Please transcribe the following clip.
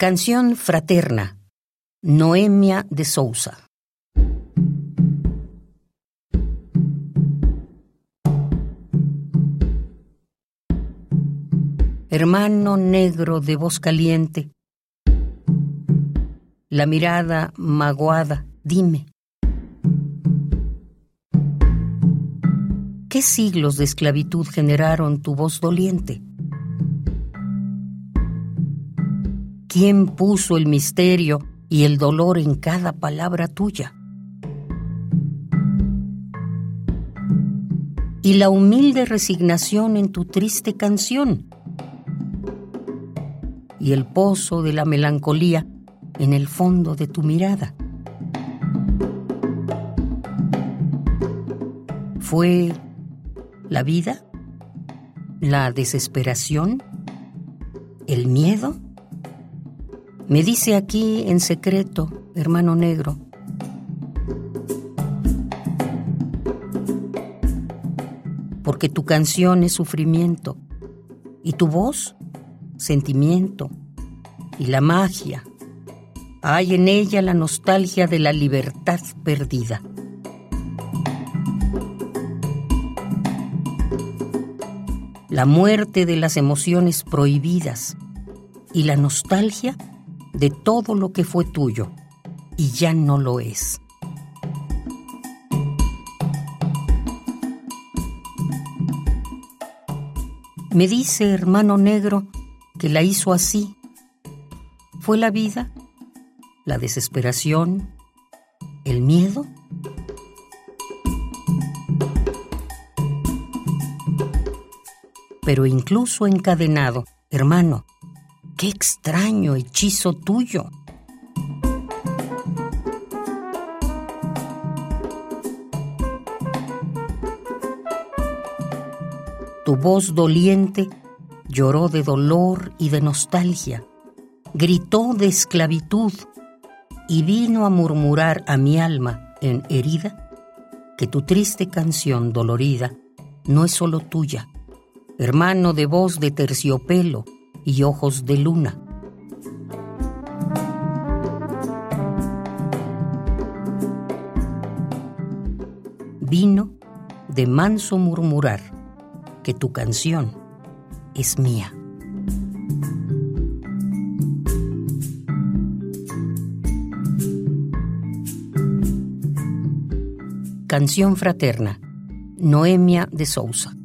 Canción fraterna. Noemia de Sousa. Hermano negro de voz caliente, la mirada maguada, dime. ¿Qué siglos de esclavitud generaron tu voz doliente? ¿Quién puso el misterio y el dolor en cada palabra tuya? Y la humilde resignación en tu triste canción. Y el pozo de la melancolía en el fondo de tu mirada. ¿Fue la vida? ¿La desesperación? ¿El miedo? Me dice aquí en secreto, hermano negro, porque tu canción es sufrimiento y tu voz sentimiento y la magia. Hay en ella la nostalgia de la libertad perdida. La muerte de las emociones prohibidas y la nostalgia de todo lo que fue tuyo y ya no lo es. Me dice, hermano negro, que la hizo así. ¿Fue la vida? ¿La desesperación? ¿El miedo? Pero incluso encadenado, hermano, Qué extraño hechizo tuyo. Tu voz doliente lloró de dolor y de nostalgia, gritó de esclavitud y vino a murmurar a mi alma en herida que tu triste canción dolorida no es solo tuya, hermano de voz de terciopelo, y ojos de luna. Vino de manso murmurar que tu canción es mía. Canción fraterna, Noemia de Sousa.